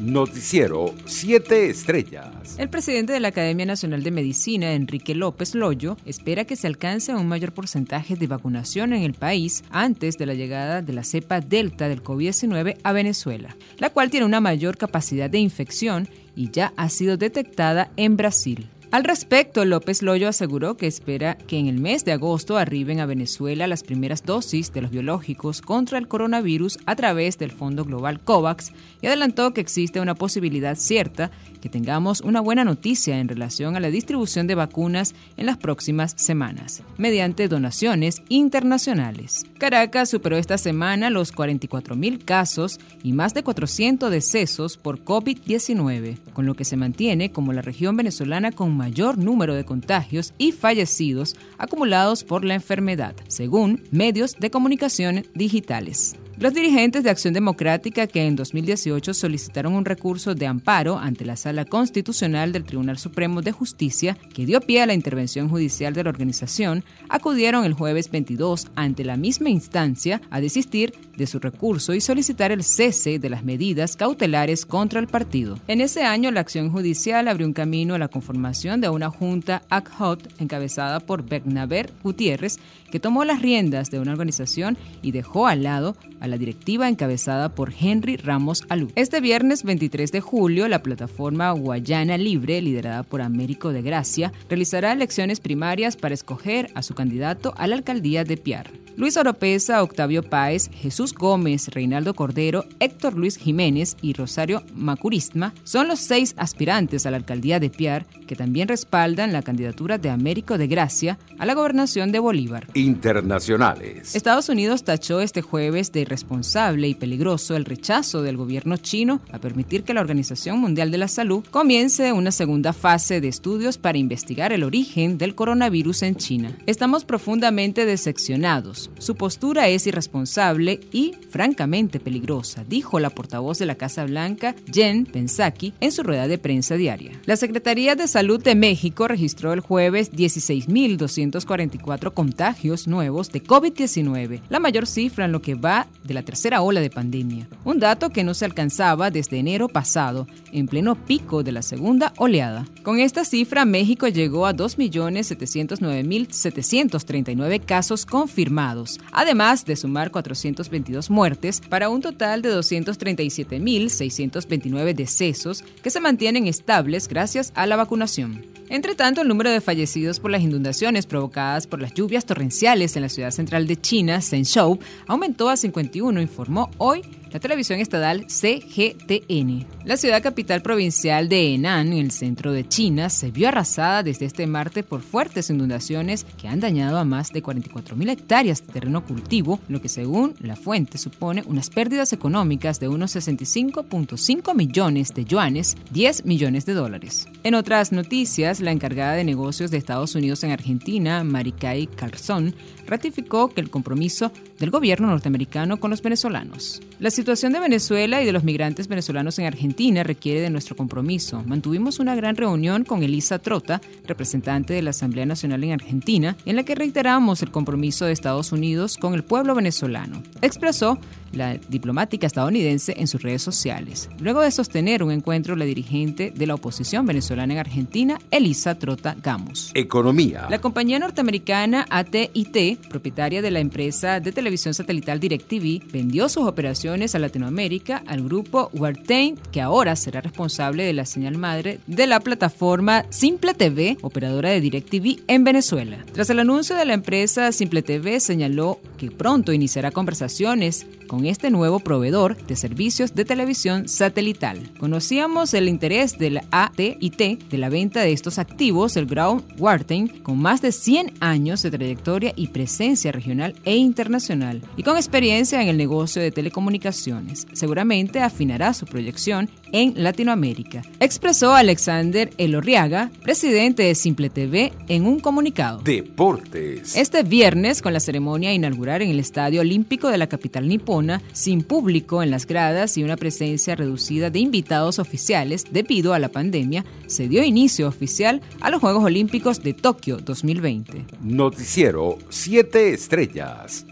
Noticiero 7 Estrellas. El presidente de la Academia Nacional de Medicina, Enrique López Loyo, espera que se alcance un mayor porcentaje de vacunación en el país antes de la llegada de la cepa Delta del COVID-19 a Venezuela, la cual tiene una mayor capacidad de infección y ya ha sido detectada en Brasil. Al respecto, López Loyo aseguró que espera que en el mes de agosto arriben a Venezuela las primeras dosis de los biológicos contra el coronavirus a través del Fondo Global COVAX y adelantó que existe una posibilidad cierta que tengamos una buena noticia en relación a la distribución de vacunas en las próximas semanas, mediante donaciones internacionales. Caracas superó esta semana los 44.000 casos y más de 400 decesos por COVID-19, con lo que se mantiene como la región venezolana con mayor número de contagios y fallecidos acumulados por la enfermedad, según medios de comunicación digitales. Los dirigentes de Acción Democrática que en 2018 solicitaron un recurso de amparo ante la Sala Constitucional del Tribunal Supremo de Justicia, que dio pie a la intervención judicial de la organización, acudieron el jueves 22 ante la misma instancia a desistir de su recurso y solicitar el cese de las medidas cautelares contra el partido. En ese año, la acción judicial abrió un camino a la conformación de una junta ad hoc encabezada por Bernaber Gutiérrez, que tomó las riendas de una organización y dejó al lado la directiva encabezada por Henry Ramos Alú. Este viernes 23 de julio, la plataforma Guayana Libre, liderada por Américo de Gracia, realizará elecciones primarias para escoger a su candidato a la alcaldía de Piar. Luis Oropesa, Octavio Páez, Jesús Gómez, Reinaldo Cordero, Héctor Luis Jiménez y Rosario Macurisma son los seis aspirantes a la alcaldía de Piar que también respaldan la candidatura de Américo de Gracia a la gobernación de Bolívar. Internacionales. Estados Unidos tachó este jueves de irresponsable y peligroso el rechazo del gobierno chino a permitir que la Organización Mundial de la Salud comience una segunda fase de estudios para investigar el origen del coronavirus en China. Estamos profundamente decepcionados su postura es irresponsable y francamente peligrosa, dijo la portavoz de la Casa Blanca, Jen Psaki, en su rueda de prensa diaria. La Secretaría de Salud de México registró el jueves 16.244 contagios nuevos de COVID-19, la mayor cifra en lo que va de la tercera ola de pandemia, un dato que no se alcanzaba desde enero pasado, en pleno pico de la segunda oleada. Con esta cifra, México llegó a 2.709.739 casos confirmados además de sumar 422 muertes para un total de 237.629 decesos que se mantienen estables gracias a la vacunación. Entre tanto, el número de fallecidos por las inundaciones provocadas por las lluvias torrenciales en la ciudad central de China, Shenzhou, aumentó a 51, informó hoy la televisión estatal CGTN. La ciudad capital provincial de Henan, en el centro de China, se vio arrasada desde este martes por fuertes inundaciones que han dañado a más de 44.000 hectáreas de terreno cultivo, lo que según la fuente supone unas pérdidas económicas de unos 65.5 millones de yuanes, 10 millones de dólares. En otras noticias, la encargada de negocios de Estados Unidos en Argentina, Maricay Carlson, ratificó que el compromiso del gobierno norteamericano con los venezolanos. La situación de Venezuela y de los migrantes venezolanos en Argentina requiere de nuestro compromiso. Mantuvimos una gran reunión con Elisa Trota, representante de la Asamblea Nacional en Argentina, en la que reiteramos el compromiso de Estados Unidos con el pueblo venezolano. Expresó la diplomática estadounidense en sus redes sociales. Luego de sostener un encuentro, la dirigente de la oposición venezolana en Argentina, Elisa Trota Gamos. Economía. La compañía norteamericana AT&T, propietaria de la empresa de televisión satelital DirecTV, vendió sus operaciones a Latinoamérica al grupo Wartain, que ahora será responsable de la señal madre de la plataforma Simple TV, operadora de DirecTV en Venezuela. Tras el anuncio de la empresa Simple TV, señaló que pronto iniciará conversaciones con este nuevo proveedor de servicios de televisión satelital. Conocíamos el interés de la AT&T de la venta de estos activos, el Ground Warten, con más de 100 años de trayectoria y presencia regional e internacional, y con experiencia en el negocio de telecomunicaciones. Seguramente afinará su proyección en Latinoamérica, expresó Alexander Elorriaga, presidente de Simple TV, en un comunicado. Deportes. Este viernes, con la ceremonia inaugural en el Estadio Olímpico de la capital nipona, sin público en las gradas y una presencia reducida de invitados oficiales debido a la pandemia, se dio inicio oficial a los Juegos Olímpicos de Tokio 2020. Noticiero 7 Estrellas.